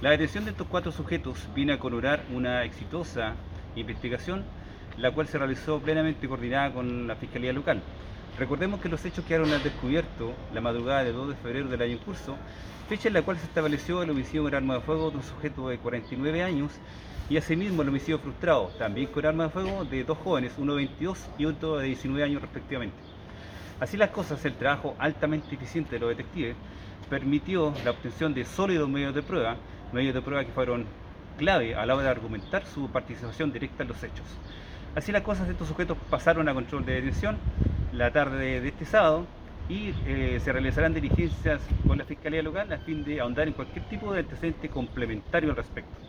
La detención de estos cuatro sujetos vino a coronar una exitosa investigación, la cual se realizó plenamente coordinada con la Fiscalía Local. Recordemos que los hechos quedaron al descubierto la madrugada del 2 de febrero del año en curso, fecha en la cual se estableció el homicidio con arma de fuego de un sujeto de 49 años y asimismo el homicidio frustrado, también con arma de fuego, de dos jóvenes, uno de 22 y otro de 19 años respectivamente. Así las cosas, el trabajo altamente eficiente de los detectives permitió la obtención de sólidos medios de prueba, medios de prueba que fueron clave a la hora de argumentar su participación directa en los hechos. Así las cosas, estos sujetos pasaron a control de detención la tarde de este sábado y eh, se realizarán diligencias con la Fiscalía Local a fin de ahondar en cualquier tipo de antecedente complementario al respecto.